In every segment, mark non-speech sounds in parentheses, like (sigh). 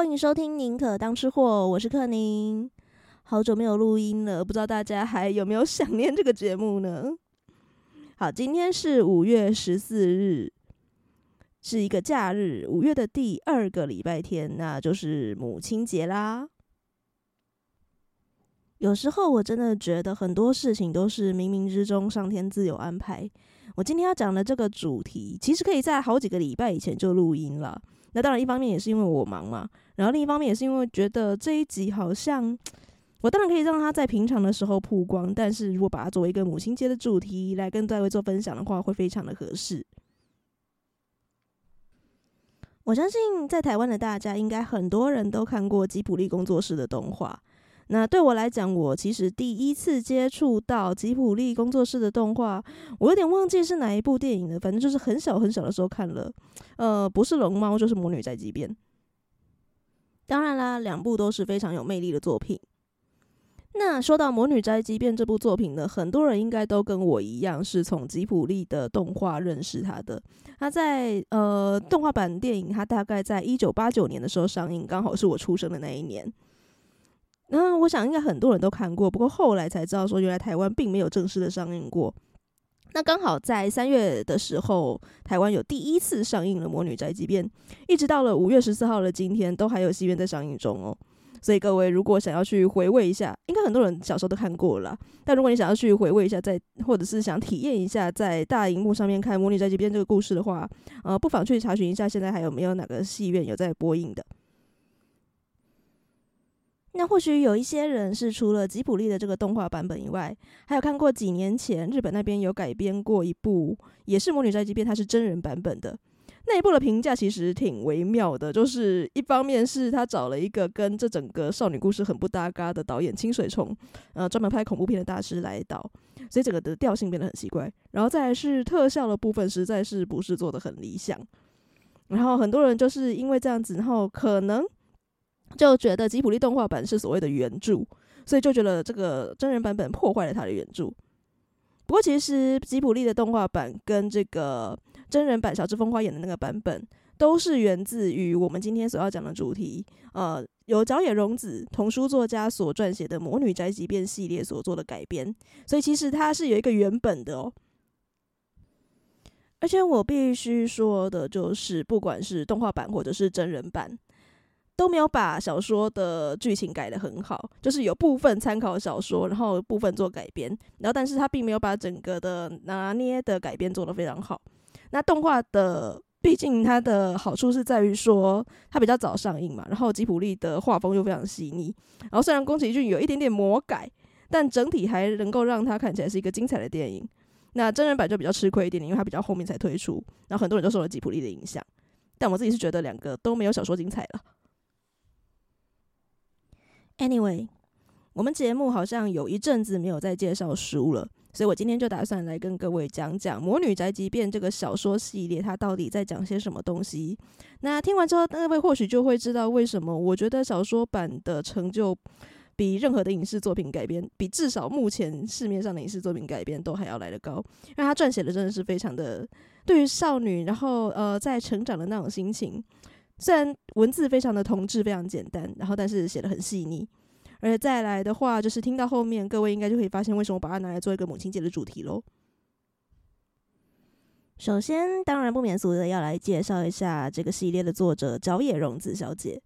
欢迎收听《宁可当吃货》，我是克宁。好久没有录音了，不知道大家还有没有想念这个节目呢？好，今天是五月十四日，是一个假日，五月的第二个礼拜天，那就是母亲节啦。有时候我真的觉得很多事情都是冥冥之中上天自有安排。我今天要讲的这个主题，其实可以在好几个礼拜以前就录音了。那当然，一方面也是因为我忙嘛，然后另一方面也是因为觉得这一集好像，我当然可以让它在平常的时候曝光，但是如果把它作为一个母亲节的主题来跟各位做分享的话，会非常的合适。我相信在台湾的大家应该很多人都看过吉卜力工作室的动画。那对我来讲，我其实第一次接触到吉卜力工作室的动画，我有点忘记是哪一部电影了。反正就是很小很小的时候看了，呃，不是龙猫就是魔女宅急便。当然啦，两部都是非常有魅力的作品。那说到魔女宅急便这部作品呢，很多人应该都跟我一样，是从吉卜力的动画认识它的。它在呃动画版电影，它大概在一九八九年的时候上映，刚好是我出生的那一年。那我想应该很多人都看过，不过后来才知道说，原来台湾并没有正式的上映过。那刚好在三月的时候，台湾有第一次上映了《魔女宅急便》，一直到了五月十四号的今天，都还有戏院在上映中哦。所以各位如果想要去回味一下，应该很多人小时候都看过了。但如果你想要去回味一下，在或者是想体验一下在大荧幕上面看《魔女宅急便》这个故事的话，呃，不妨去查询一下，现在还有没有哪个戏院有在播映的。那或许有一些人是除了吉卜力的这个动画版本以外，还有看过几年前日本那边有改编过一部，也是《魔女宅急便》，它是真人版本的。那一部的评价其实挺微妙的，就是一方面是他找了一个跟这整个少女故事很不搭嘎的导演清水崇，呃，专门拍恐怖片的大师来导，所以整个的调性变得很奇怪。然后再是特效的部分，实在是不是做的很理想。然后很多人就是因为这样子，然后可能。就觉得吉卜力动画版是所谓的原著，所以就觉得这个真人版本破坏了他的原著。不过，其实吉卜力的动画版跟这个真人版小芝风花演的那个版本，都是源自于我们今天所要讲的主题。呃，由角野荣子童书作家所撰写的《魔女宅急便》系列所做的改编，所以其实它是有一个原本的哦。而且我必须说的就是，不管是动画版或者是真人版。都没有把小说的剧情改得很好，就是有部分参考小说，然后部分做改编，然后但是他并没有把整个的拿捏的改编做得非常好。那动画的，毕竟它的好处是在于说它比较早上映嘛，然后吉卜力的画风又非常细腻，然后虽然宫崎骏有一点点魔改，但整体还能够让它看起来是一个精彩的电影。那真人版就比较吃亏一点点，因为它比较后面才推出，然后很多人都受了吉卜力的影响，但我自己是觉得两个都没有小说精彩了。Anyway，我们节目好像有一阵子没有再介绍书了，所以我今天就打算来跟各位讲讲《魔女宅急便》这个小说系列，它到底在讲些什么东西。那听完之后，各位或许就会知道为什么我觉得小说版的成就比任何的影视作品改编，比至少目前市面上的影视作品改编都还要来得高。因为他撰写的真的是非常的对于少女，然后呃在成长的那种心情。虽然文字非常的同质，非常简单，然后但是写的很细腻，而且再来的话，就是听到后面，各位应该就可以发现为什么我把它拿来做一个母亲节的主题喽。首先，当然不免俗的要来介绍一下这个系列的作者角野荣子小姐。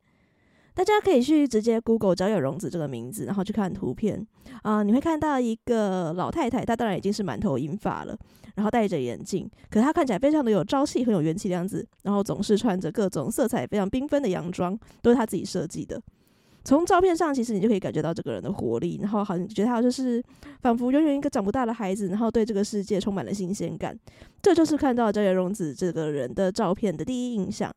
大家可以去直接 Google 交野荣子这个名字，然后去看图片啊、你会看到一个老太太，她当然已经是满头银发了，然后戴着眼镜，可她看起来非常的有朝气，很有元气的样子，然后总是穿着各种色彩非常缤纷的洋装，都是她自己设计的。从照片上，其实你就可以感觉到这个人的活力，然后好像觉得她就是仿佛永远一个长不大的孩子，然后对这个世界充满了新鲜感。这就是看到角野荣子这个人的照片的第一印象。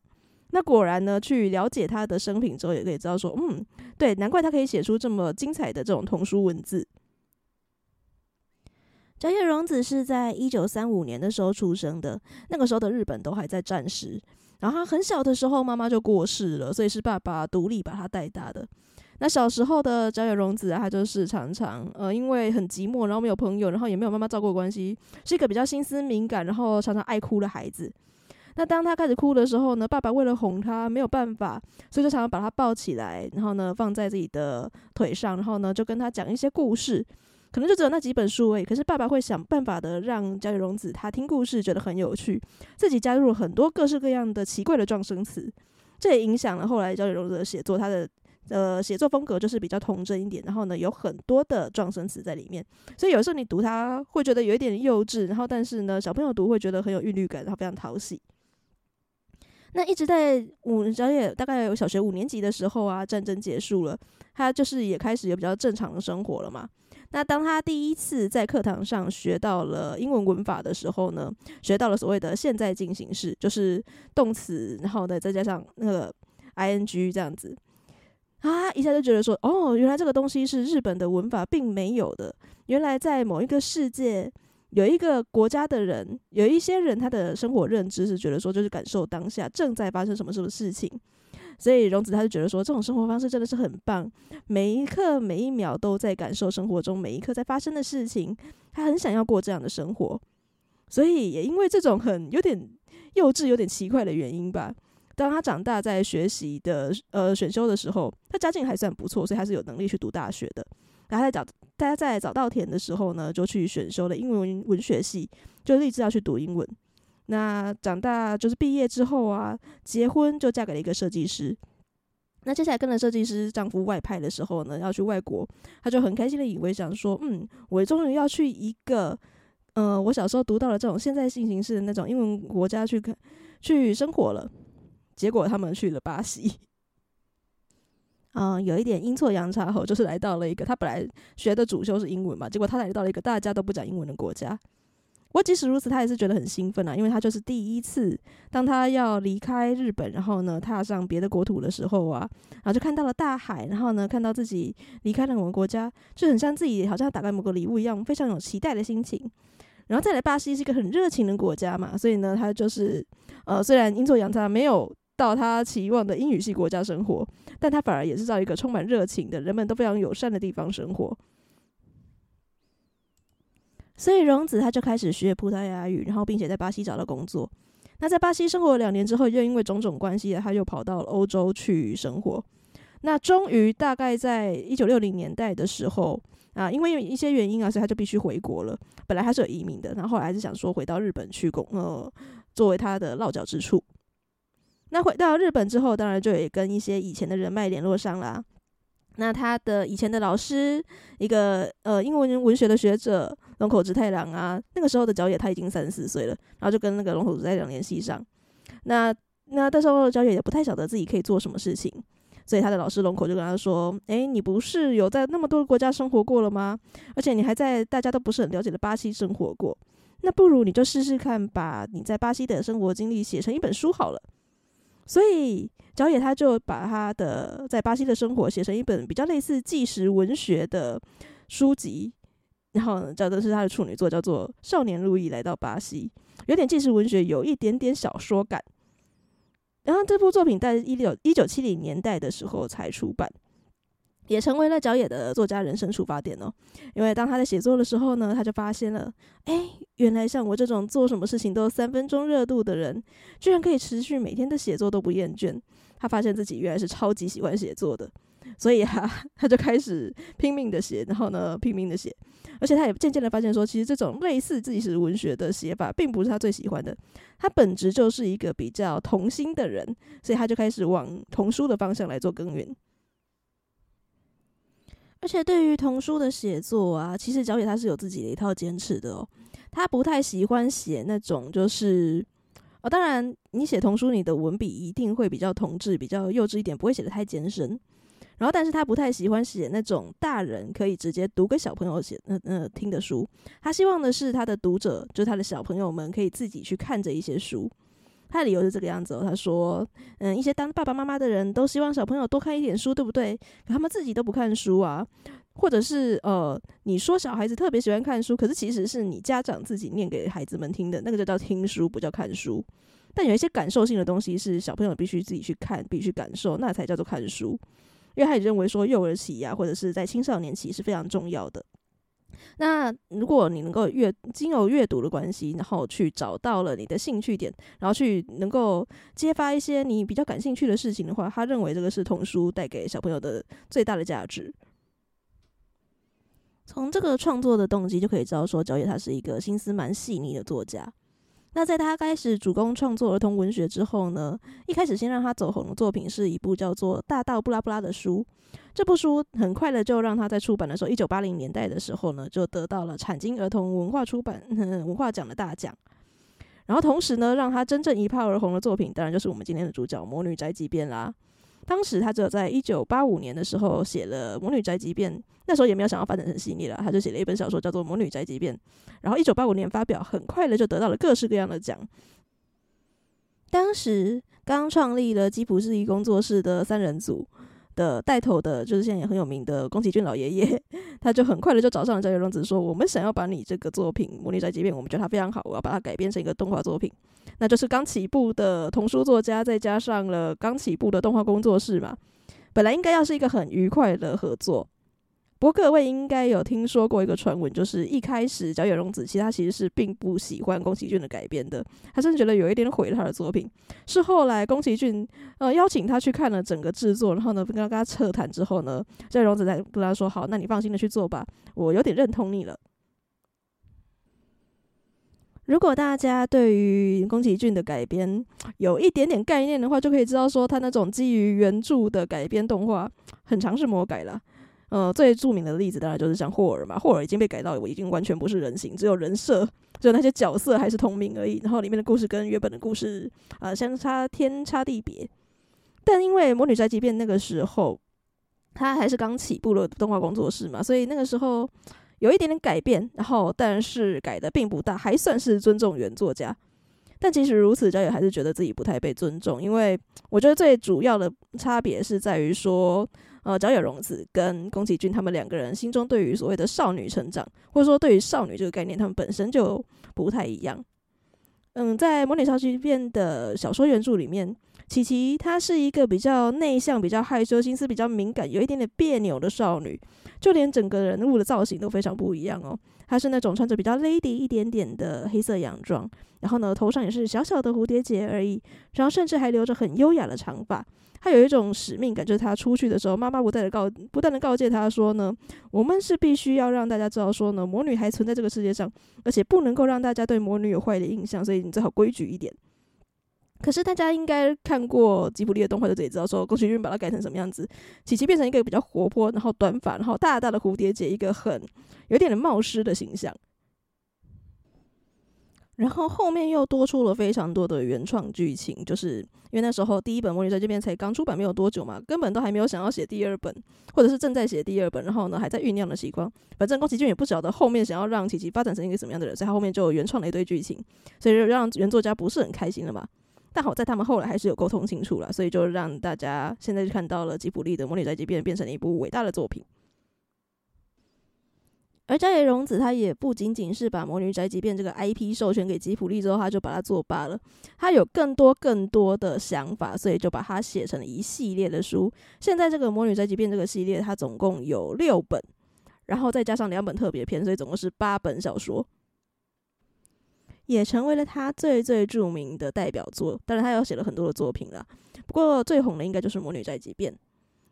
那果然呢，去了解他的生平之后，也可以知道说，嗯，对，难怪他可以写出这么精彩的这种童书文字。角野荣子是在一九三五年的时候出生的，那个时候的日本都还在战时，然后他很小的时候妈妈就过世了，所以是爸爸独立把他带大的。那小时候的角野荣子啊，他就是常常呃，因为很寂寞，然后没有朋友，然后也没有妈妈照顾关系，是一个比较心思敏感，然后常常爱哭的孩子。那当他开始哭的时候呢，爸爸为了哄他，没有办法，所以就常常把他抱起来，然后呢放在自己的腿上，然后呢就跟他讲一些故事，可能就只有那几本书而已。可是爸爸会想办法的让角野荣子他听故事觉得很有趣，自己加入了很多各式各样的奇怪的撞声词，这也影响了后来角野荣子的写作，他的。呃，写作风格就是比较童真一点，然后呢，有很多的撞声词在里面，所以有时候你读它会觉得有一点幼稚，然后但是呢，小朋友读会觉得很有韵律感，然后非常讨喜。那一直在五小野大概有小学五年级的时候啊，战争结束了，他就是也开始有比较正常的生活了嘛。那当他第一次在课堂上学到了英文文法的时候呢，学到了所谓的现在进行式，就是动词，然后呢再加上那个 ing 这样子。啊！一下就觉得说，哦，原来这个东西是日本的文法并没有的。原来在某一个世界，有一个国家的人，有一些人他的生活认知是觉得说，就是感受当下正在发生什么什么事情。所以荣子他就觉得说，这种生活方式真的是很棒，每一刻每一秒都在感受生活中每一刻在发生的事情。他很想要过这样的生活，所以也因为这种很有点幼稚、有点奇怪的原因吧。当他长大在学习的呃选修的时候，他家境还算不错，所以他是有能力去读大学的。然后在早大家在早稻田的时候呢，就去选修了英文文学系，就立志要去读英文。那长大就是毕业之后啊，结婚就嫁给了一个设计师。那接下来跟着设计师丈夫外派的时候呢，要去外国，他就很开心的以为想说，嗯，我终于要去一个呃我小时候读到了这种现在进行式的那种英文国家去看去生活了。结果他们去了巴西，嗯，有一点阴错阳差后，就是来到了一个他本来学的主修是英文嘛，结果他来到了一个大家都不讲英文的国家。不过即使如此，他也是觉得很兴奋啊，因为他就是第一次，当他要离开日本，然后呢踏上别的国土的时候啊，然后就看到了大海，然后呢看到自己离开了某个国家，就很像自己好像打开某个礼物一样，非常有期待的心情。然后再来巴西是一个很热情的国家嘛，所以呢他就是呃虽然阴错阳差没有。到他期望的英语系国家生活，但他反而也是在一个充满热情的人们都非常友善的地方生活。所以荣子他就开始学葡萄牙语，然后并且在巴西找到工作。那在巴西生活了两年之后，又因为种种关系，他又跑到了欧洲去生活。那终于大概在一九六零年代的时候啊，因为有一些原因啊，所以他就必须回国了。本来他是有移民的，然后后来还是想说回到日本去工，呃，作为他的落脚之处。那回到日本之后，当然就也跟一些以前的人脉联络上啦。那他的以前的老师，一个呃英文文学的学者龙口直太郎啊，那个时候的角野他已经三十四岁了，然后就跟那个龙口直太郎联系上。那那那时候角野也不太晓得自己可以做什么事情，所以他的老师龙口就跟他说：“诶、你不是有在那么多国家生活过了吗？而且你还在大家都不是很了解的巴西生活过，那不如你就试试看，把你在巴西的生活经历写成一本书好了。”所以角野他就把他的在巴西的生活写成一本比较类似纪实文学的书籍，然后叫的是他的处女作，叫做《少年路易来到巴西》，有点纪实文学，有一点点小说感。然后这部作品在一六一九七零年代的时候才出版。也成为了角野的作家人生出发点哦，因为当他在写作的时候呢，他就发现了，哎，原来像我这种做什么事情都三分钟热度的人，居然可以持续每天的写作都不厌倦。他发现自己原来是超级喜欢写作的，所以哈、啊，(laughs) 他就开始拼命的写，然后呢，拼命的写，而且他也渐渐的发现说，其实这种类似自己是文学的写法，并不是他最喜欢的。他本质就是一个比较童心的人，所以他就开始往童书的方向来做耕耘。而且对于童书的写作啊，其实小野他是有自己的一套坚持的哦。他不太喜欢写那种就是，哦，当然你写童书，你的文笔一定会比较童稚、比较幼稚一点，不会写的太艰深。然后，但是他不太喜欢写那种大人可以直接读给小朋友写、呃呃听的书。他希望的是他的读者，就是他的小朋友们，可以自己去看这一些书。他的理由是这个样子哦，他说：“嗯，一些当爸爸妈妈的人都希望小朋友多看一点书，对不对？可他们自己都不看书啊，或者是呃，你说小孩子特别喜欢看书，可是其实是你家长自己念给孩子们听的，那个就叫听书，不叫看书。但有一些感受性的东西是小朋友必须自己去看，必须感受，那才叫做看书。因为他也认为说幼儿期呀，或者是在青少年期是非常重要的。那如果你能够阅经由阅读的关系，然后去找到了你的兴趣点，然后去能够揭发一些你比较感兴趣的事情的话，他认为这个是童书带给小朋友的最大的价值。从这个创作的动机就可以知道，说角野他是一个心思蛮细腻的作家。那在他开始主攻创作儿童文学之后呢，一开始先让他走红的作品是一部叫做《大道布拉布拉》的书。这部书很快的就让他在出版的时候，一九八零年代的时候呢，就得到了产经儿童文化出版 (laughs) 文化奖的大奖。然后同时呢，让他真正一炮而红的作品，当然就是我们今天的主角《魔女宅急便》啦。当时他只有在一九八五年的时候写了《魔女宅急便》，那时候也没有想要发展成系列了，他就写了一本小说叫做《魔女宅急便》，然后一九八五年发表，很快的就得到了各式各样的奖。当时刚创立了吉卜力工作室的三人组。的带头的，就是现在也很有名的宫崎骏老爷爷，(laughs) 他就很快的就找上了角野荣子，说：“我们想要把你这个作品《魔女宅急便》，我们觉得它非常好，我要把它改编成一个动画作品。”那就是刚起步的童书作家，再加上了刚起步的动画工作室嘛，本来应该要是一个很愉快的合作。不过各位应该有听说过一个传闻，就是一开始角野荣子其实他其实是并不喜欢宫崎骏的改编的，他甚至觉得有一点毁了他的作品。是后来宫崎骏呃邀请他去看了整个制作，然后呢跟他跟他彻谈之后呢，角野荣子才跟他说：“好，那你放心的去做吧，我有点认同你了。”如果大家对于宫崎骏的改编有一点点概念的话，就可以知道说他那种基于原著的改编动画，很常是魔改了。呃，最著名的例子当然就是像霍尔嘛，霍尔已经被改到我已经完全不是人形，只有人设，只有那些角色还是同名而已。然后里面的故事跟原本的故事啊、相差天差地别。但因为《魔女宅急便》那个时候，他还是刚起步的动画工作室嘛，所以那个时候有一点点改变，然后但是改的并不大，还算是尊重原作家。但即使如此，角野还是觉得自己不太被尊重，因为我觉得最主要的差别是在于说。呃，角野荣子跟宫崎骏他们两个人心中对于所谓的少女成长，或者说对于少女这个概念，他们本身就不太一样。嗯，在《魔女少女变》的小说原著里面，琪琪她是一个比较内向、比较害羞、心思比较敏感、有一点点别扭的少女，就连整个人物的造型都非常不一样哦。她是那种穿着比较 lady 一点点的黑色洋装，然后呢，头上也是小小的蝴蝶结而已，然后甚至还留着很优雅的长发。她有一种使命感，就是她出去的时候，妈妈不断的告，不断的告诫她说呢，我们是必须要让大家知道说呢，魔女还存在这个世界上，而且不能够让大家对魔女有坏的印象，所以你最好规矩一点。可是大家应该看过吉卜力的动画，就得知道说，宫崎骏把它改成什么样子，琪琪变成一个比较活泼，然后短发，然后大大的蝴蝶结，一个很有点的冒失的形象。然后后面又多出了非常多的原创剧情，就是因为那时候第一本《魔女宅急便》才刚出版没有多久嘛，根本都还没有想要写第二本，或者是正在写第二本，然后呢还在酝酿的情况。反正宫崎骏也不晓得后面想要让琪琪发展成一个什么样的人，所以他后面就原创了一堆剧情，所以让原作家不是很开心了嘛。但好在他们后来还是有沟通清楚了，所以就让大家现在就看到了吉卜力的《魔女宅急便》变成了一部伟大的作品。而角野荣子他也不仅仅是把《魔女宅急便》这个 IP 授权给吉卜力之后，他就把它作罢了。他有更多更多的想法，所以就把它写成了一系列的书。现在这个《魔女宅急便》这个系列，它总共有六本，然后再加上两本特别篇，所以总共是八本小说，也成为了他最最著名的代表作。当然，他有写了很多的作品了，不过最红的应该就是《魔女宅急便》。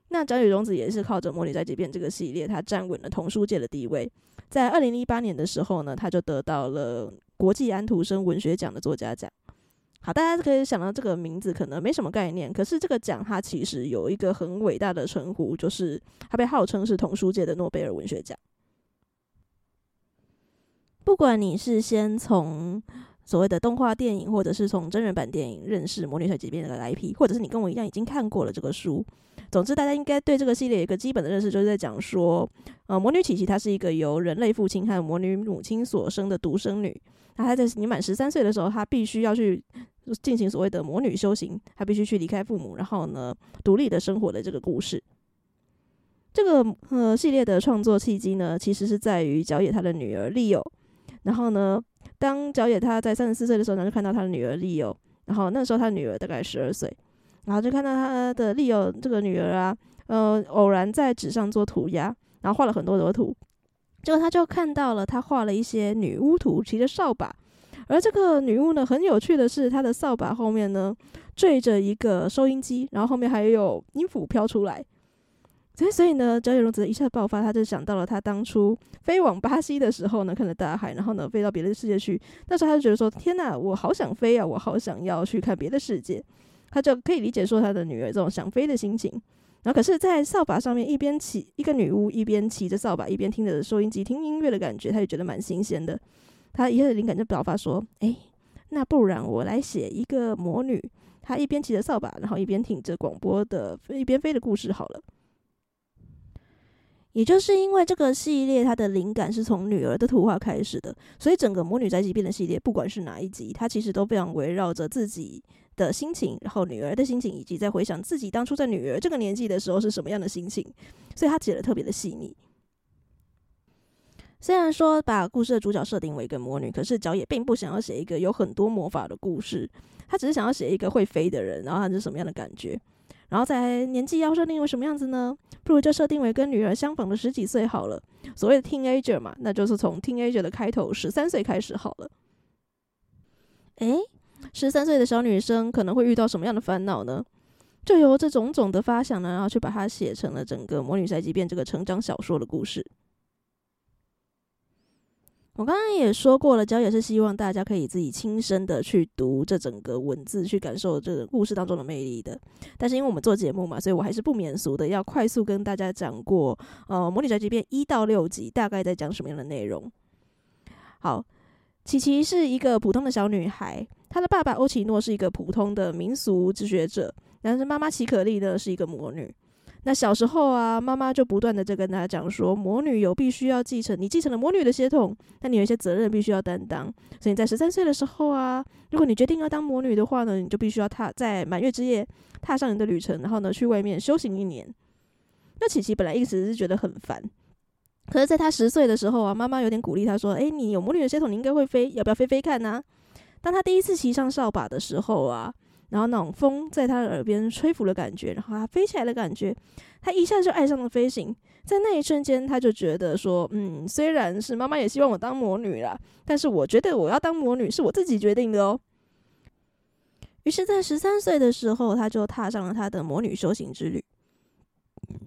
那角野荣子也是靠着《魔女宅急便》这个系列，他站稳了童书界的地位。在二零一八年的时候呢，他就得到了国际安徒生文学奖的作家奖。好，大家可以想到这个名字可能没什么概念，可是这个奖它其实有一个很伟大的称呼，就是它被号称是童书界的诺贝尔文学奖。不管你是先从所谓的动画电影，或者是从真人版电影认识《魔女宅急便》这个 IP，或者是你跟我一样已经看过了这个书。总之，大家应该对这个系列有一个基本的认识，就是在讲说，呃，魔女琪琪她是一个由人类父亲和魔女母亲所生的独生女。那她在年满十三岁的时候，她必须要去进行所谓的魔女修行，她必须去离开父母，然后呢，独立的生活的这个故事。这个呃系列的创作契机呢，其实是在于角野他的女儿利友。然后呢，当角野他在三十四岁的时候呢，就看到他的女儿利友，然后那时候他女儿大概十二岁，然后就看到他的利友这个女儿啊，呃，偶然在纸上做涂鸦，然后画了很多的图，结果他就看到了，他画了一些女巫图，骑着扫把。而这个女巫呢，很有趣的是，她的扫把后面呢坠着一个收音机，然后后面还有音符飘出来。所以，所以呢，角野荣子一下爆发，他就想到了他当初飞往巴西的时候呢，看着大海，然后呢飞到别的世界去。那时候他就觉得说：“天哪，我好想飞啊，我好想要去看别的世界。”他就可以理解说他的女儿这种想飞的心情。然后，可是，在扫把上面一边骑一个女巫，一边骑着扫把，一边听着收音机听音乐的感觉，他就觉得蛮新鲜的。他一下灵感就爆发说：“哎，那不然我来写一个魔女，她一边骑着扫把，然后一边听着广播的一边飞的故事好了。”也就是因为这个系列，它的灵感是从女儿的图画开始的，所以整个《魔女宅急便》的系列，不管是哪一集，它其实都非常围绕着自己的心情，然后女儿的心情，以及在回想自己当初在女儿这个年纪的时候是什么样的心情，所以它写的特别的细腻。虽然说把故事的主角设定为一个魔女，可是角野并不想要写一个有很多魔法的故事，他只是想要写一个会飞的人，然后他是什么样的感觉。然后在年纪要设定为什么样子呢？不如就设定为跟女儿相仿的十几岁好了。所谓的 teenager 嘛，那就是从 teenager 的开头十三岁开始好了。诶，十三岁的小女生可能会遇到什么样的烦恼呢？就由这种种的发想呢，然后去把它写成了整个《魔女宅急便》这个成长小说的故事。我刚刚也说过了，角野是希望大家可以自己亲身的去读这整个文字，去感受这个故事当中的魅力的。但是因为我们做节目嘛，所以我还是不免俗的，要快速跟大家讲过，呃，《魔女宅急便》一到六集大概在讲什么样的内容。好，琪琪是一个普通的小女孩，她的爸爸欧奇诺是一个普通的民俗之学者，但是妈妈奇可丽呢是一个魔女。那小时候啊，妈妈就不断的在跟他讲说，魔女有必须要继承，你继承了魔女的血统，那你有一些责任必须要担当。所以你在十三岁的时候啊，如果你决定要当魔女的话呢，你就必须要踏在满月之夜踏上你的旅程，然后呢去外面修行一年。那琪琪本来一直是觉得很烦，可是在他十岁的时候啊，妈妈有点鼓励他说：“诶，你有魔女的血统，你应该会飞，要不要飞飞看呢？”当他第一次骑上扫把的时候啊。然后那种风在他的耳边吹拂的感觉，然后他飞起来的感觉，他一下就爱上了飞行。在那一瞬间，他就觉得说：“嗯，虽然是妈妈也希望我当魔女啦，但是我觉得我要当魔女是我自己决定的哦。”于是，在十三岁的时候，他就踏上了他的魔女修行之旅。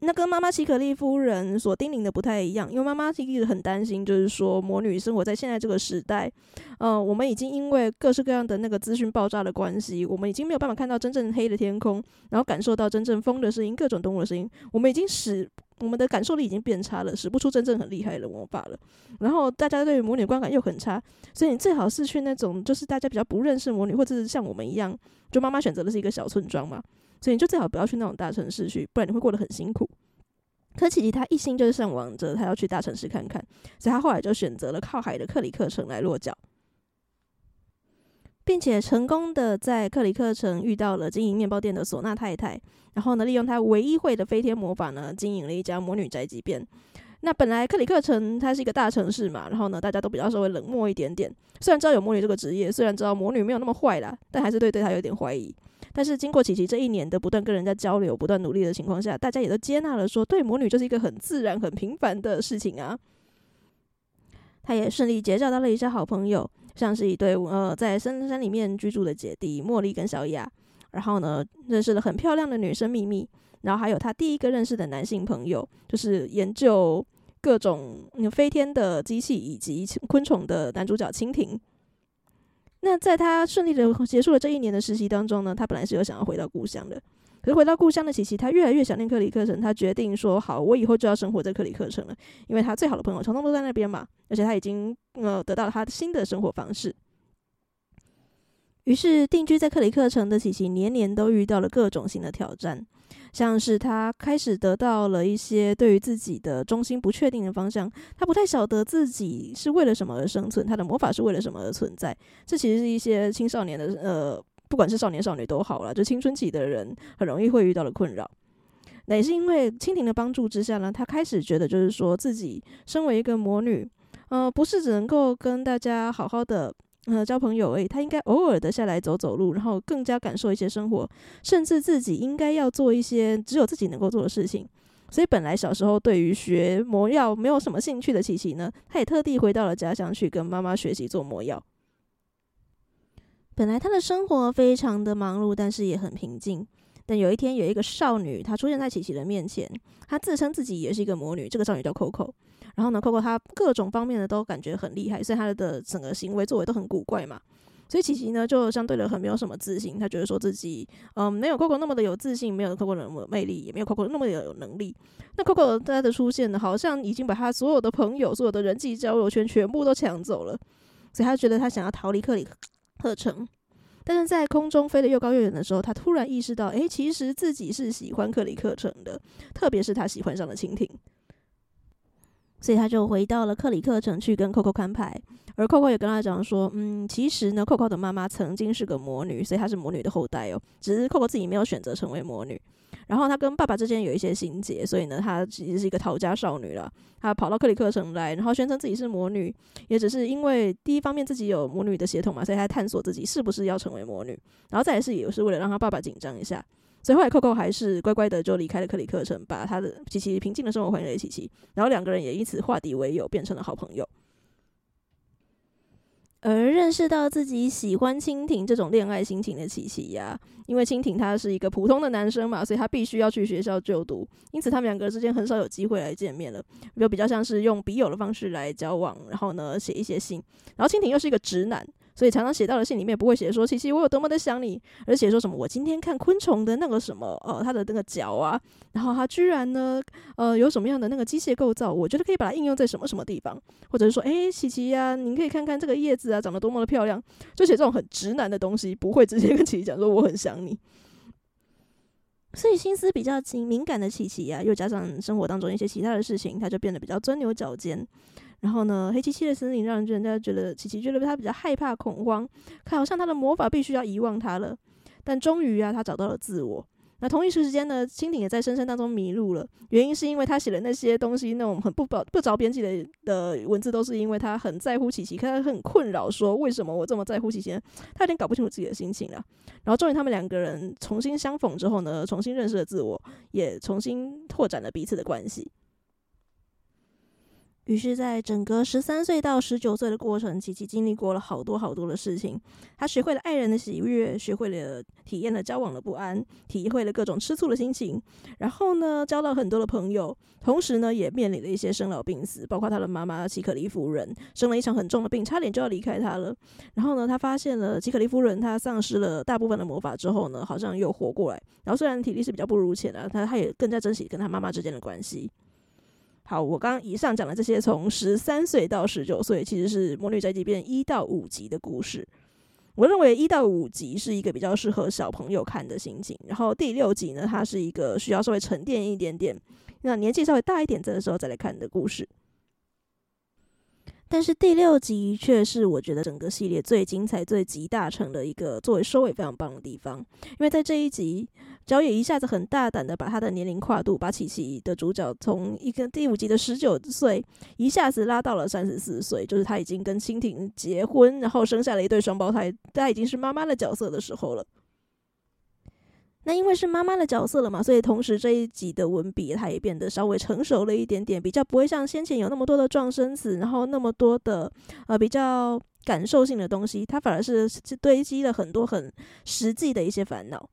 那跟妈妈奇可丽夫人所叮咛的不太一样，因为妈妈一直很担心，就是说魔女生活在现在这个时代，嗯、呃，我们已经因为各式各样的那个资讯爆炸的关系，我们已经没有办法看到真正黑的天空，然后感受到真正风的声音、各种动物的声音，我们已经使我们的感受力已经变差了，使不出真正很厉害的魔法了。然后大家对于魔女观感又很差，所以你最好是去那种就是大家比较不认识魔女，或者是像我们一样，就妈妈选择的是一个小村庄嘛。所以你就最好不要去那种大城市去，不然你会过得很辛苦。可琪琪他一心就是向往着他要去大城市看看，所以他后来就选择了靠海的克里克城来落脚，并且成功的在克里克城遇到了经营面包店的索纳太太，然后呢，利用他唯一会的飞天魔法呢，经营了一家魔女宅急便。那本来克里克城它是一个大城市嘛，然后呢，大家都比较稍微冷漠一点点。虽然知道有魔女这个职业，虽然知道魔女没有那么坏啦，但还是对对她有点怀疑。但是经过琪琪这一年的不断跟人家交流、不断努力的情况下，大家也都接纳了说，对魔女就是一个很自然、很平凡的事情啊。她也顺利结交到了一些好朋友，像是一对呃在深山里面居住的姐弟茉莉跟小雅，然后呢认识了很漂亮的女生秘密，然后还有她第一个认识的男性朋友，就是研究各种飞天的机器以及昆虫的男主角蜻蜓。那在他顺利的结束了这一年的实习当中呢，他本来是有想要回到故乡的，可是回到故乡的琪琪，他越来越想念克里克城，他决定说好，我以后就要生活在克里克城了，因为他最好的朋友通通都在那边嘛，而且他已经呃得到了他的新的生活方式。于是定居在克里克城的琪琪，年年都遇到了各种新的挑战。像是他开始得到了一些对于自己的中心不确定的方向，他不太晓得自己是为了什么而生存，他的魔法是为了什么而存在。这其实是一些青少年的呃，不管是少年少女都好了，就青春期的人很容易会遇到的困扰。那也是因为蜻蜓的帮助之下呢，他开始觉得就是说自己身为一个魔女，呃，不是只能够跟大家好好的。呃，交朋友诶，他应该偶尔的下来走走路，然后更加感受一些生活，甚至自己应该要做一些只有自己能够做的事情。所以本来小时候对于学魔药没有什么兴趣的琪琪呢，他也特地回到了家乡去跟妈妈学习做魔药。本来他的生活非常的忙碌，但是也很平静。但有一天，有一个少女，她出现在琪琪的面前，她自称自己也是一个魔女。这个少女叫 Coco。然后呢，Coco 她各种方面的都感觉很厉害，所以她的整个行为作为都很古怪嘛。所以琪琪呢，就相对的很没有什么自信。她觉得说自己，嗯，没有 Coco 那么的有自信，没有 Coco 那么魅力，也没有 Coco 那么的有能力。那 Coco 她的出现呢，好像已经把她所有的朋友、所有的人际交友圈全部都抢走了。所以她觉得她想要逃离克里克城。但是在空中飞得又高又远的时候，他突然意识到，哎，其实自己是喜欢克里克城的，特别是他喜欢上了蜻蜓，所以他就回到了克里克城去跟 Coco 看牌，而 Coco 也跟他讲说，嗯，其实呢，Coco 的妈妈曾经是个魔女，所以她是魔女的后代哦，只是 Coco 自己没有选择成为魔女。然后她跟爸爸之间有一些心结，所以呢，她其实是一个逃家少女了。她跑到克里克城来，然后宣称自己是魔女，也只是因为第一方面自己有魔女的血统嘛，所以她探索自己是不是要成为魔女。然后再也是也是为了让她爸爸紧张一下，所以后来 Coco 还是乖乖的就离开了克里克城，把她的琪琪平静的生活还给了琪琪。然后两个人也因此化敌为友，变成了好朋友。而认识到自己喜欢蜻蜓这种恋爱心情的琪琪呀，因为蜻蜓他是一个普通的男生嘛，所以他必须要去学校就读，因此他们两个之间很少有机会来见面了，就比较像是用笔友的方式来交往，然后呢写一些信，然后蜻蜓又是一个直男。所以常常写到的信里面不会写说琪琪我有多么的想你，而写说什么我今天看昆虫的那个什么呃它的那个脚啊，然后它居然呢呃有什么样的那个机械构造，我觉得可以把它应用在什么什么地方，或者是说诶琪琪呀，你可以看看这个叶子啊长得多么的漂亮，就写这种很直男的东西，不会直接跟琪琪讲说我很想你。所以心思比较敏感的琪琪呀，又加上生活当中一些其他的事情，他就变得比较钻牛角尖。然后呢，黑漆漆的森林让人家觉得琪琪觉得他比较害怕恐慌，看好像他的魔法必须要遗忘他了。但终于啊，他找到了自我。那同一时间呢，蜻蜓也在深山当中迷路了。原因是因为他写的那些东西，那种很不保不着边际的的文字，都是因为他很在乎琪琪，看他很困扰，说为什么我这么在乎琪琪？他有点搞不清楚自己的心情了。然后终于他们两个人重新相逢之后呢，重新认识了自我，也重新拓展了彼此的关系。于是，在整个十三岁到十九岁的过程，琪琪经历过了好多好多的事情。他学会了爱人的喜悦，学会了体验了交往的不安，体会了各种吃醋的心情。然后呢，交到很多的朋友，同时呢，也面临了一些生老病死，包括他的妈妈奇可莉夫人生了一场很重的病，差点就要离开他了。然后呢，他发现了奇可莉夫人，她丧失了大部分的魔法之后呢，好像又活过来。然后虽然体力是比较不如前的，他他也更加珍惜跟他妈妈之间的关系。好，我刚刚以上讲的这些，从十三岁到十九岁，其实是《魔女宅急便》一到五集的故事。我认为一到五集是一个比较适合小朋友看的心情，然后第六集呢，它是一个需要稍微沉淀一点点，那年纪稍微大一点的时候再来看的故事。但是第六集却是我觉得整个系列最精彩、最集大成的一个作为收尾非常棒的地方，因为在这一集，角野一下子很大胆的把他的年龄跨度，把琪琪的主角从一个第五集的十九岁一下子拉到了三十四岁，就是他已经跟蜻蜓结婚，然后生下了一对双胞胎，他已经是妈妈的角色的时候了。那因为是妈妈的角色了嘛，所以同时这一集的文笔，它也变得稍微成熟了一点点，比较不会像先前有那么多的状声词，然后那么多的呃比较感受性的东西，它反而是堆积了很多很实际的一些烦恼。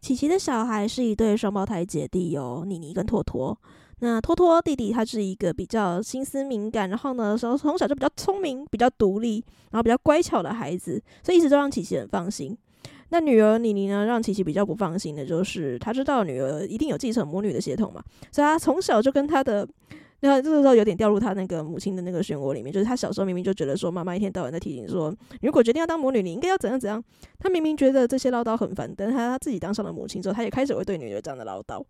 琪琪的小孩是一对双胞胎姐弟哦，妮妮跟托托。那托托弟弟他是一个比较心思敏感，然后呢，从从小就比较聪明、比较独立，然后比较乖巧的孩子，所以一直都让琪琪很放心。那女儿妮妮呢，让琪琪比较不放心的就是，她知道女儿一定有继承魔女的血统嘛，所以她从小就跟她的，那这个时候有点掉入他那个母亲的那个漩涡里面，就是他小时候明明就觉得说，妈妈一天到晚在提醒说，如果决定要当魔女，你应该要怎样怎样。他明明觉得这些唠叨很烦，但是他自己当上了母亲之后，他也开始会对女儿这样的唠叨。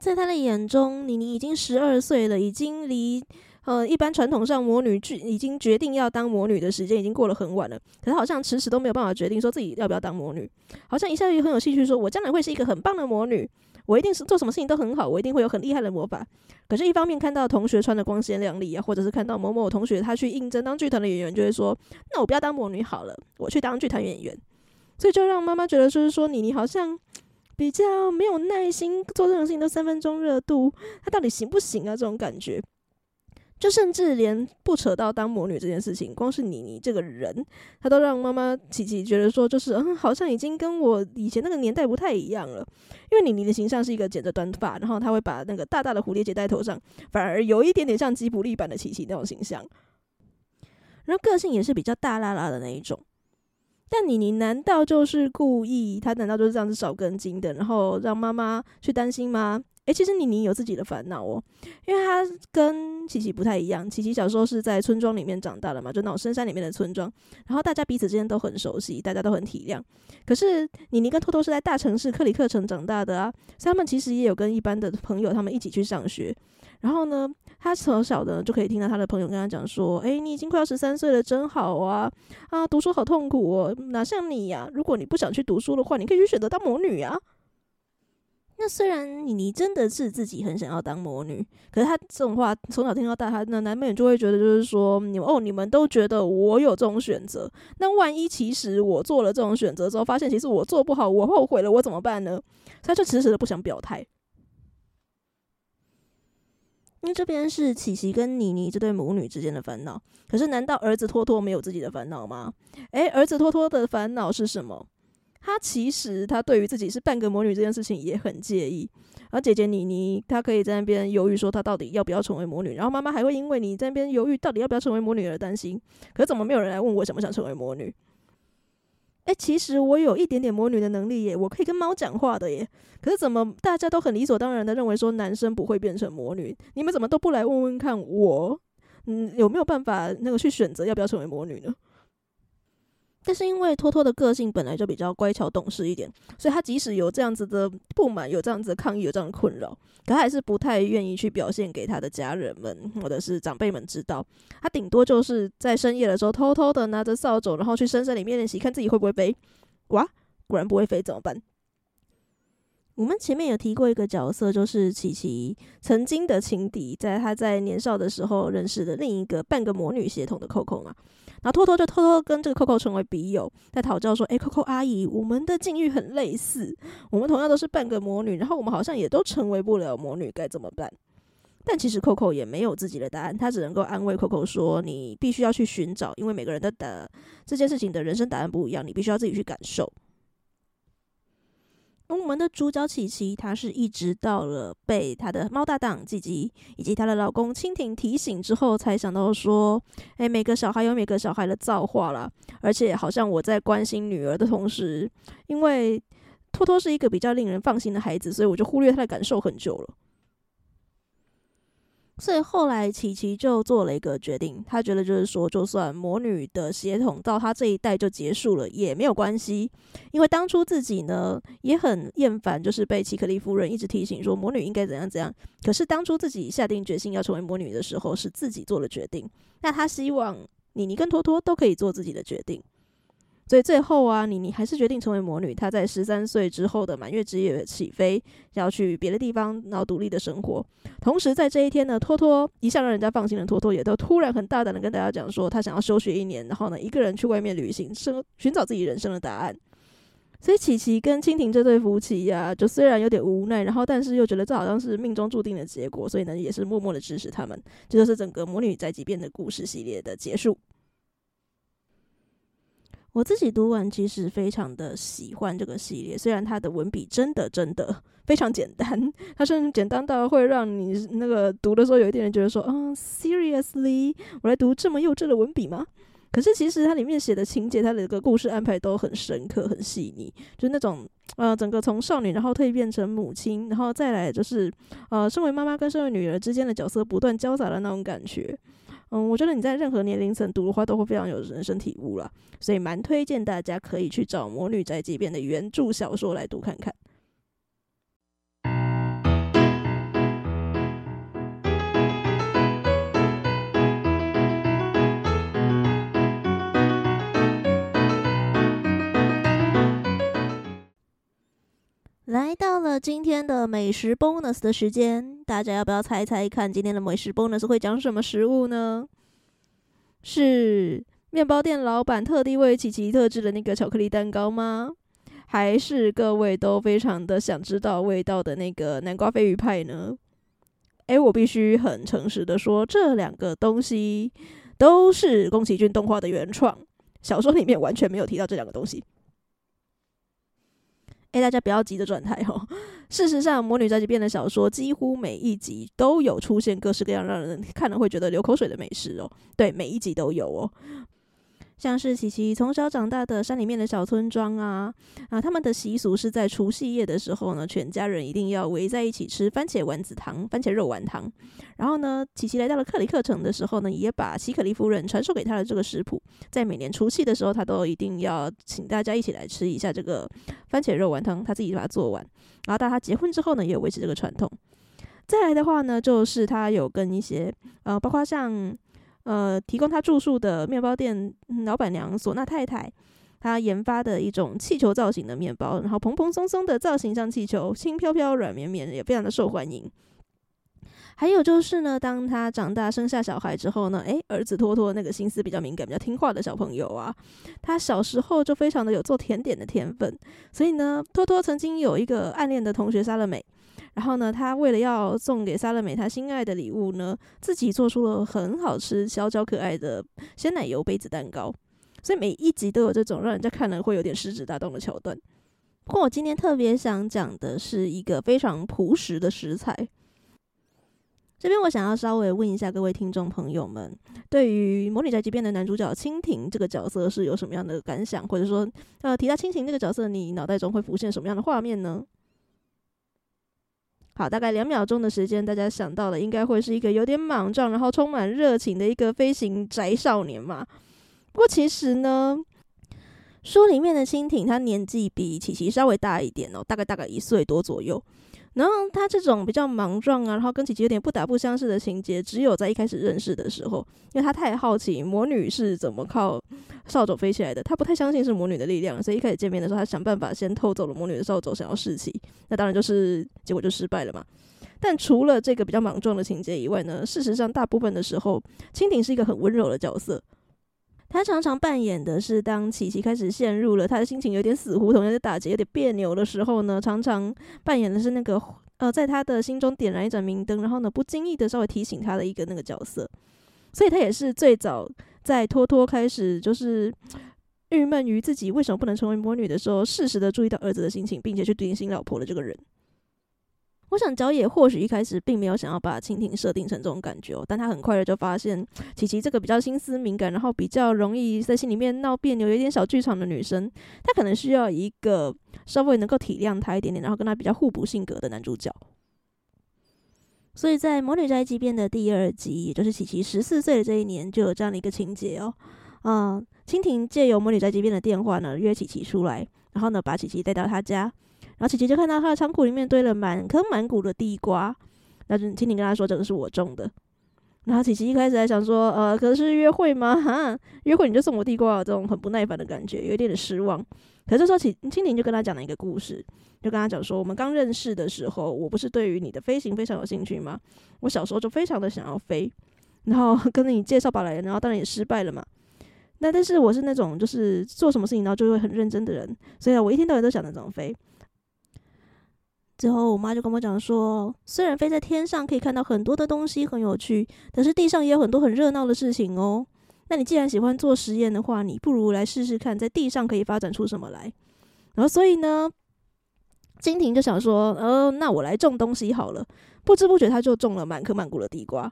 在他的眼中，妮妮已经十二岁了，已经离。呃，一般传统上魔女决已经决定要当魔女的时间已经过了很晚了，可是好像迟迟都没有办法决定说自己要不要当魔女，好像一下子也很有兴趣说，我将来会是一个很棒的魔女，我一定是做什么事情都很好，我一定会有很厉害的魔法。可是，一方面看到同学穿的光鲜亮丽啊，或者是看到某某同学他去应征当剧团的演员，就会说，那我不要当魔女好了，我去当剧团演员。所以就让妈妈觉得就是说，你你好像比较没有耐心，做这种事情都三分钟热度，他到底行不行啊？这种感觉。就甚至连不扯到当魔女这件事情，光是妮妮这个人，她都让妈妈琪琪觉得说，就是嗯，好像已经跟我以前那个年代不太一样了。因为妮妮的形象是一个剪着短发，然后她会把那个大大的蝴蝶结戴头上，反而有一点点像吉卜力版的琪琪那种形象。然后个性也是比较大啦啦的那一种。但妮妮难道就是故意？她难道就是这样子少根筋的，然后让妈妈去担心吗？诶，其实妮妮有自己的烦恼哦，因为她跟琪琪不太一样。琪琪小时候是在村庄里面长大的嘛，就那种深山里面的村庄，然后大家彼此之间都很熟悉，大家都很体谅。可是妮妮跟托托是在大城市克里克城长大的啊，所以他们其实也有跟一般的朋友他们一起去上学。然后呢，他从小的就可以听到他的朋友跟他讲说：“诶，你已经快要十三岁了，真好啊！啊，读书好痛苦哦，哪像你呀？如果你不想去读书的话，你可以去选择当魔女啊。”那虽然妮妮真的是自己很想要当魔女，可是她这种话从小听到大，她那难免就会觉得，就是说，你们哦，你们都觉得我有这种选择，那万一其实我做了这种选择之后，发现其实我做不好，我后悔了，我怎么办呢？她就迟迟的不想表态。因为这边是琪琪跟妮妮这对母女之间的烦恼，可是难道儿子托托没有自己的烦恼吗？诶，儿子托托的烦恼是什么？他其实他对于自己是半个魔女这件事情也很介意，而姐姐妮妮她可以在那边犹豫说她到底要不要成为魔女，然后妈妈还会因为你在那边犹豫到底要不要成为魔女而担心。可是怎么没有人来问我想不想成为魔女？诶，其实我有一点点魔女的能力耶，我可以跟猫讲话的耶。可是怎么大家都很理所当然的认为说男生不会变成魔女？你们怎么都不来问问看我，嗯，有没有办法那个去选择要不要成为魔女呢？但是因为托托的个性本来就比较乖巧懂事一点，所以他即使有这样子的不满，有这样子的抗议，有这样的困扰，可他还是不太愿意去表现给他的家人们或者是长辈们知道。他顶多就是在深夜的时候偷偷的拿着扫帚，然后去深山里面练习，看自己会不会飞。哇，果然不会飞，怎么办？我们前面有提过一个角色，就是琪琪曾经的情敌，在他在年少的时候认识的另一个半个魔女血统的 Coco 嘛。然后偷偷就偷偷跟这个 Coco 成为笔友，在讨教说：“诶，Coco 阿姨，我们的境遇很类似，我们同样都是半个魔女，然后我们好像也都成为不了魔女，该怎么办？”但其实 Coco 也没有自己的答案，他只能够安慰 Coco 说：“你必须要去寻找，因为每个人的答这件事情的人生答案不一样，你必须要自己去感受。”我们的主角琪琪，她是一直到了被她的猫搭档吉吉以及她的老公蜻蜓提醒之后，才想到说：“哎，每个小孩有每个小孩的造化啦，而且好像我在关心女儿的同时，因为托托是一个比较令人放心的孩子，所以我就忽略他的感受很久了。”所以后来，琪琪就做了一个决定，他觉得就是说，就算魔女的血统到他这一代就结束了也没有关系，因为当初自己呢也很厌烦，就是被奇克利夫人一直提醒说魔女应该怎样怎样。可是当初自己下定决心要成为魔女的时候，是自己做了决定。那他希望妮妮跟托托都可以做自己的决定。所以最后啊，妮妮还是决定成为魔女。她在十三岁之后的满月之夜起飞，要去别的地方，然后独立的生活。同时在这一天呢，托托一向让人家放心的托托，也都突然很大胆的跟大家讲说，他想要休学一年，然后呢，一个人去外面旅行，生寻找自己人生的答案。所以琪琪跟蜻蜓这对夫妻呀、就虽然有点无奈，然后但是又觉得这好像是命中注定的结果，所以呢，也是默默的支持他们。这就是整个魔女宅急便的故事系列的结束。我自己读完，其实非常的喜欢这个系列。虽然它的文笔真的真的 (laughs) 非常简单，它甚至简单到会让你那个读的时候，有一点人觉得说：“嗯，seriously，我来读这么幼稚的文笔吗？”可是其实它里面写的情节，它的一个故事安排都很深刻、很细腻，就是那种呃，整个从少女然后蜕变成母亲，然后再来就是呃，身为妈妈跟身为女儿之间的角色不断交杂的那种感觉。嗯，我觉得你在任何年龄层读的话，都会非常有人生体悟了，所以蛮推荐大家可以去找《魔女宅急便》的原著小说来读看看。来到了今天的美食 bonus 的时间，大家要不要猜猜看今天的美食 bonus 会讲什么食物呢？是面包店老板特地为琪琪特制的那个巧克力蛋糕吗？还是各位都非常的想知道味道的那个南瓜飞鱼派呢？诶，我必须很诚实的说，这两个东西都是宫崎骏动画的原创，小说里面完全没有提到这两个东西。哎，大家不要急着转台哦。(laughs) 事实上，《魔女宅急便》的小说几乎每一集都有出现各式各样让人看了会觉得流口水的美食哦。对，每一集都有哦。像是琪琪从小长大的山里面的小村庄啊，啊，他们的习俗是在除夕夜的时候呢，全家人一定要围在一起吃番茄丸子汤、番茄肉丸汤。然后呢，琪琪来到了克里克城的时候呢，也把希可利夫人传授给他的这个食谱，在每年除夕的时候，他都一定要请大家一起来吃一下这个番茄肉丸汤，他自己把它做完。然后到他结婚之后呢，也有维持这个传统。再来的话呢，就是他有跟一些呃，包括像。呃，提供他住宿的面包店老板娘索纳太太，她研发的一种气球造型的面包，然后蓬蓬松松的造型像气球，轻飘飘、软绵绵，也非常的受欢迎。还有就是呢，当他长大生下小孩之后呢，诶，儿子托托那个心思比较敏感、比较听话的小朋友啊，他小时候就非常的有做甜点的天分，所以呢，托托曾经有一个暗恋的同学莎乐美。然后呢，他为了要送给萨乐美他心爱的礼物呢，自己做出了很好吃、小巧可爱的鲜奶油杯子蛋糕。所以每一集都有这种让人家看了会有点食指大动的桥段。不过我今天特别想讲的是一个非常朴实的食材。这边我想要稍微问一下各位听众朋友们，对于《魔女宅急便》的男主角蜻蜓这个角色是有什么样的感想？或者说，呃，提到蜻蜓这个角色，你脑袋中会浮现什么样的画面呢？好，大概两秒钟的时间，大家想到的应该会是一个有点莽撞，然后充满热情的一个飞行宅少年嘛。不过其实呢，书里面的蜻蜓它年纪比琪琪稍微大一点哦，大概大概一岁多左右。然后他这种比较莽撞啊，然后跟琪琪有点不打不相识的情节，只有在一开始认识的时候，因为他太好奇魔女是怎么靠扫帚飞起来的，他不太相信是魔女的力量，所以一开始见面的时候，他想办法先偷走了魔女的扫帚，想要试骑，那当然就是结果就失败了嘛。但除了这个比较莽撞的情节以外呢，事实上大部分的时候，蜻蜓是一个很温柔的角色，他常常扮演的是当琪琪开始陷入了他的心情有点死胡同、有点打结、有点别扭的时候呢，常常扮演的是那个呃，在他的心中点燃一盏明灯，然后呢，不经意的稍微提醒他的一个那个角色，所以他也是最早在托托开始就是郁闷于自己为什么不能成为魔女的时候，适时的注意到儿子的心情，并且去提醒老婆的这个人。我想角野或许一开始并没有想要把蜻蜓设定成这种感觉哦，但他很快的就发现琪琪这个比较心思敏感，然后比较容易在心里面闹别扭、有点小剧场的女生，她可能需要一个稍微能够体谅她一点点，然后跟她比较互补性格的男主角。所以在《魔女宅急便》的第二集，也就是琪琪十四岁的这一年，就有这样的一个情节哦。嗯，蜻蜓借由《魔女宅急便》的电话呢，约琪琪出来，然后呢，把琪琪带到他家。然后琪琪就看到他的仓库里面堆了满坑满谷的地瓜，那就蜻蜓跟他说：“这个是我种的。”然后琪琪一开始还想说：“呃，可是约会吗？(laughs) 哈，约会你就送我地瓜，这种很不耐烦的感觉，有一点点失望。”可是这时候蜻蜻蜓就跟他讲了一个故事，就跟他讲说：“我们刚认识的时候，我不是对于你的飞行非常有兴趣吗？我小时候就非常的想要飞，然后跟着你介绍吧来，然后当然也失败了嘛。那但是我是那种就是做什么事情然后就会很认真的人，所以我一天到晚都想着怎么飞。”之后，我妈就跟我讲说，虽然飞在天上可以看到很多的东西，很有趣，但是地上也有很多很热闹的事情哦。那你既然喜欢做实验的话，你不如来试试看，在地上可以发展出什么来。然后，所以呢，蜻蜓就想说，呃，那我来种东西好了。不知不觉，他就种了满颗满谷的地瓜。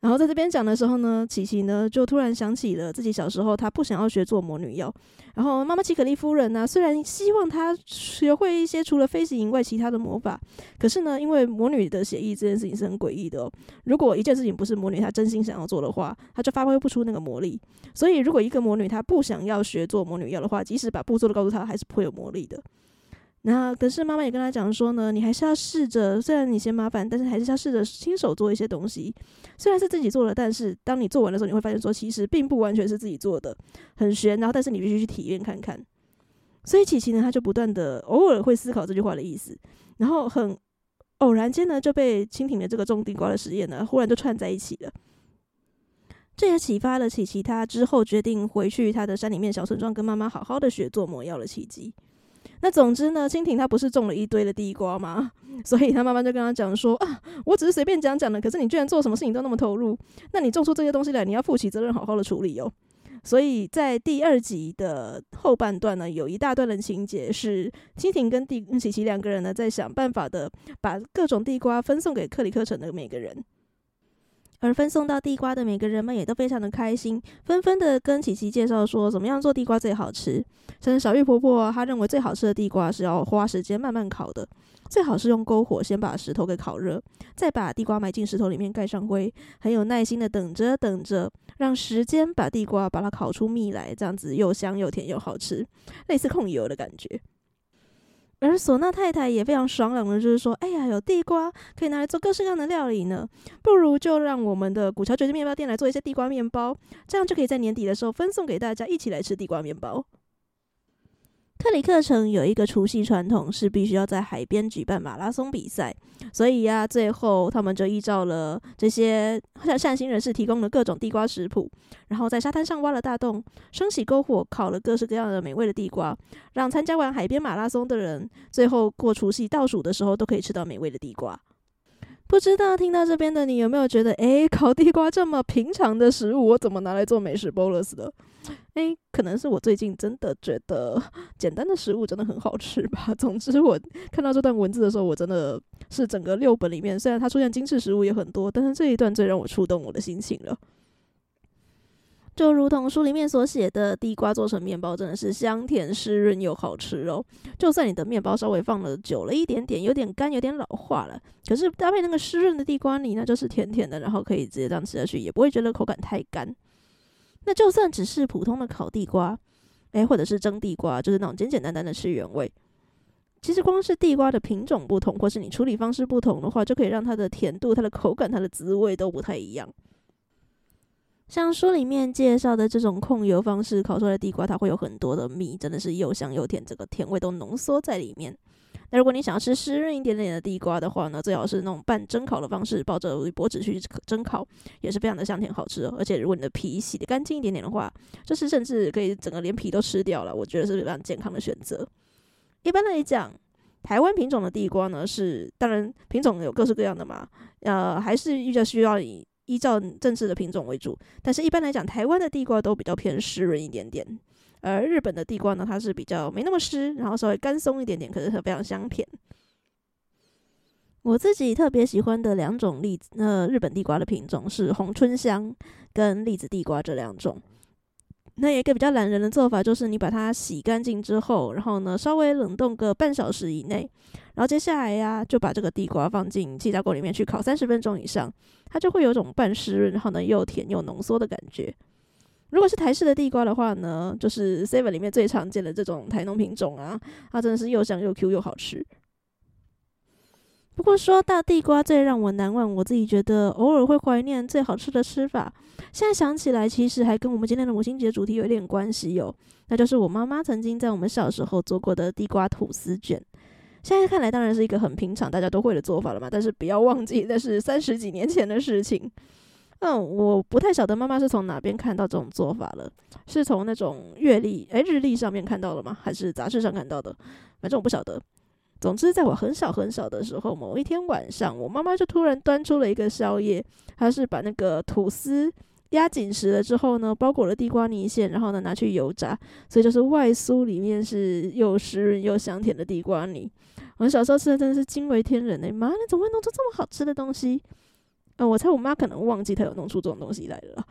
然后在这边讲的时候呢，琪琪呢就突然想起了自己小时候，她不想要学做魔女药。然后妈妈奇可力夫人呢，虽然希望她学会一些除了飞行以外其他的魔法，可是呢，因为魔女的协议这件事情是很诡异的哦。如果一件事情不是魔女她真心想要做的话，她就发挥不出那个魔力。所以如果一个魔女她不想要学做魔女药的话，即使把步骤都告诉她，还是不会有魔力的。那，可是妈妈也跟他讲说呢，你还是要试着，虽然你嫌麻烦，但是还是要试着亲手做一些东西。虽然是自己做的，但是当你做完的时候，你会发现说，其实并不完全是自己做的，很玄。然后，但是你必须去体验看看。所以琪琪呢，他就不断的偶尔会思考这句话的意思，然后很偶然间呢，就被蜻蜓的这个种地瓜的实验呢，忽然就串在一起了。这也启发了琪琪，他之后决定回去他的山里面小村庄，跟妈妈好好的学做魔药的契机。那总之呢，蜻蜓他不是种了一堆的地瓜吗？(laughs) 所以他妈妈就跟他讲说啊，我只是随便讲讲的，可是你居然做什么事情都那么投入，那你种出这些东西来，你要负起责任，好好的处理哦。所以在第二集的后半段呢，有一大段的情节是蜻蜓跟地琪琪两个人呢在想办法的把各种地瓜分送给克里克城的每个人。而分送到地瓜的每个人们也都非常的开心，纷纷的跟琪琪介绍说怎么样做地瓜最好吃。像小玉婆婆，她认为最好吃的地瓜是要花时间慢慢烤的，最好是用篝火先把石头给烤热，再把地瓜埋进石头里面盖上灰，很有耐心的等着等着，让时间把地瓜把它烤出蜜来，这样子又香又甜又好吃，类似控油的感觉。而唢呐太太也非常爽朗的，就是说，哎呀，有地瓜可以拿来做各式各样的料理呢，不如就让我们的古桥卷心面包店来做一些地瓜面包，这样就可以在年底的时候分送给大家，一起来吃地瓜面包。克里克城有一个除夕传统，是必须要在海边举办马拉松比赛，所以呀、最后他们就依照了这些善善心人士提供的各种地瓜食谱，然后在沙滩上挖了大洞，升起篝火，烤了各式各样的美味的地瓜，让参加完海边马拉松的人，最后过除夕倒数的时候，都可以吃到美味的地瓜。不知道听到这边的你有没有觉得，诶，烤地瓜这么平常的食物，我怎么拿来做美食 bolus 的？诶，可能是我最近真的觉得简单的食物真的很好吃吧。(laughs) 总之，我看到这段文字的时候，我真的是整个六本里面，虽然它出现精致食物也很多，但是这一段最让我触动我的心情了。就如同书里面所写的，地瓜做成面包真的是香甜湿润又好吃哦。就算你的面包稍微放了久了一点点，有点干，有点老化了，可是搭配那个湿润的地瓜泥，那就是甜甜的，然后可以直接这样吃下去，也不会觉得口感太干。那就算只是普通的烤地瓜，诶，或者是蒸地瓜，就是那种简简单单的吃原味。其实光是地瓜的品种不同，或是你处理方式不同的话，就可以让它的甜度、它的口感、它的滋味都不太一样。像书里面介绍的这种控油方式烤出来的地瓜，它会有很多的蜜，真的是又香又甜，这个甜味都浓缩在里面。那如果你想要吃湿润一点点的地瓜的话呢，最好是那种半蒸烤的方式，抱着铝箔纸去蒸烤，也是非常的香甜好吃哦。而且如果你的皮洗的干净一点点的话，就是甚至可以整个连皮都吃掉了，我觉得是非常健康的选择。一般来讲，台湾品种的地瓜呢是，当然品种有各式各样的嘛，呃，还是比较需要以。依照正式的品种为主，但是一般来讲，台湾的地瓜都比较偏湿润一点点，而日本的地瓜呢，它是比较没那么湿，然后稍微干松一点点，可是它非常香甜。我自己特别喜欢的两种栗子，那日本地瓜的品种是红春香跟栗子地瓜这两种。那一个比较懒人的做法就是，你把它洗干净之后，然后呢稍微冷冻个半小时以内，然后接下来呀就把这个地瓜放进气炸锅里面去烤三十分钟以上，它就会有种半湿润，然后呢又甜又浓缩的感觉。如果是台式的地瓜的话呢，就是 Seven 里面最常见的这种台农品种啊，它真的是又香又 Q 又好吃。不过说到地瓜最让我难忘，我自己觉得偶尔会怀念最好吃的吃法。现在想起来，其实还跟我们今天的母亲节主题有一点关系哟。那就是我妈妈曾经在我们小时候做过的地瓜吐司卷。现在看来当然是一个很平常、大家都会的做法了嘛。但是不要忘记，那是三十几年前的事情。嗯，我不太晓得妈妈是从哪边看到这种做法了，是从那种月历、诶日历上面看到了吗？还是杂志上看到的？反正我不晓得。总之，在我很小很小的时候，某一天晚上，我妈妈就突然端出了一个宵夜，她是把那个吐司压紧实了之后呢，包裹了地瓜泥馅，然后呢拿去油炸，所以就是外酥里面是又湿润又香甜的地瓜泥。我小时候吃的真的是惊为天人诶、妈，你怎么会弄出这么好吃的东西？呃，我猜我妈可能忘记她有弄出这种东西来了。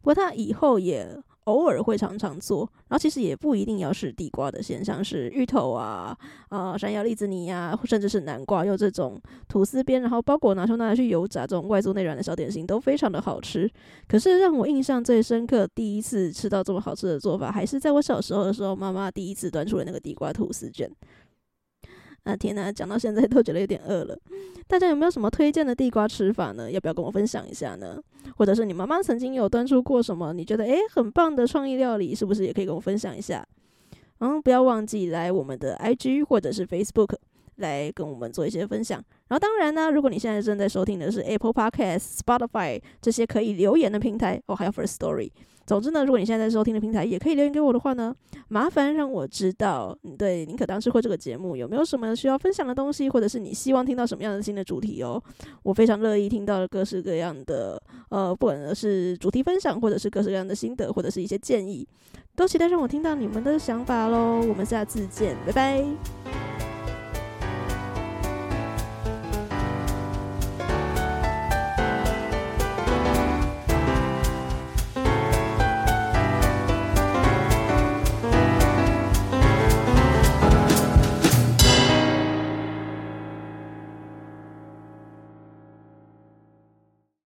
不过她以后也。偶尔会常常做，然后其实也不一定要是地瓜的馅，像是芋头啊、啊山药栗子泥呀，甚至是南瓜，用这种吐司边，然后包裹拿出拿去油炸，这种外酥内软的小点心都非常的好吃。可是让我印象最深刻，第一次吃到这么好吃的做法，还是在我小时候的时候，妈妈第一次端出了那个地瓜吐司卷。啊天呐，讲到现在都觉得有点饿了。大家有没有什么推荐的地瓜吃法呢？要不要跟我分享一下呢？或者是你妈妈曾经有端出过什么你觉得诶很棒的创意料理，是不是也可以跟我分享一下？嗯，不要忘记来我们的 IG 或者是 Facebook 来跟我们做一些分享。然后当然呢，如果你现在正在收听的是 Apple Podcast、Spotify 这些可以留言的平台，哦，还有 First Story。总之呢，如果你现在在收听的平台也可以留言给我的话呢，麻烦让我知道你对宁可当吃货这个节目有没有什么需要分享的东西，或者是你希望听到什么样的新的主题哦。我非常乐意听到各式各样的呃，不管是主题分享，或者是各式各样的心得，或者是一些建议，都期待让我听到你们的想法喽。我们下次见，拜拜。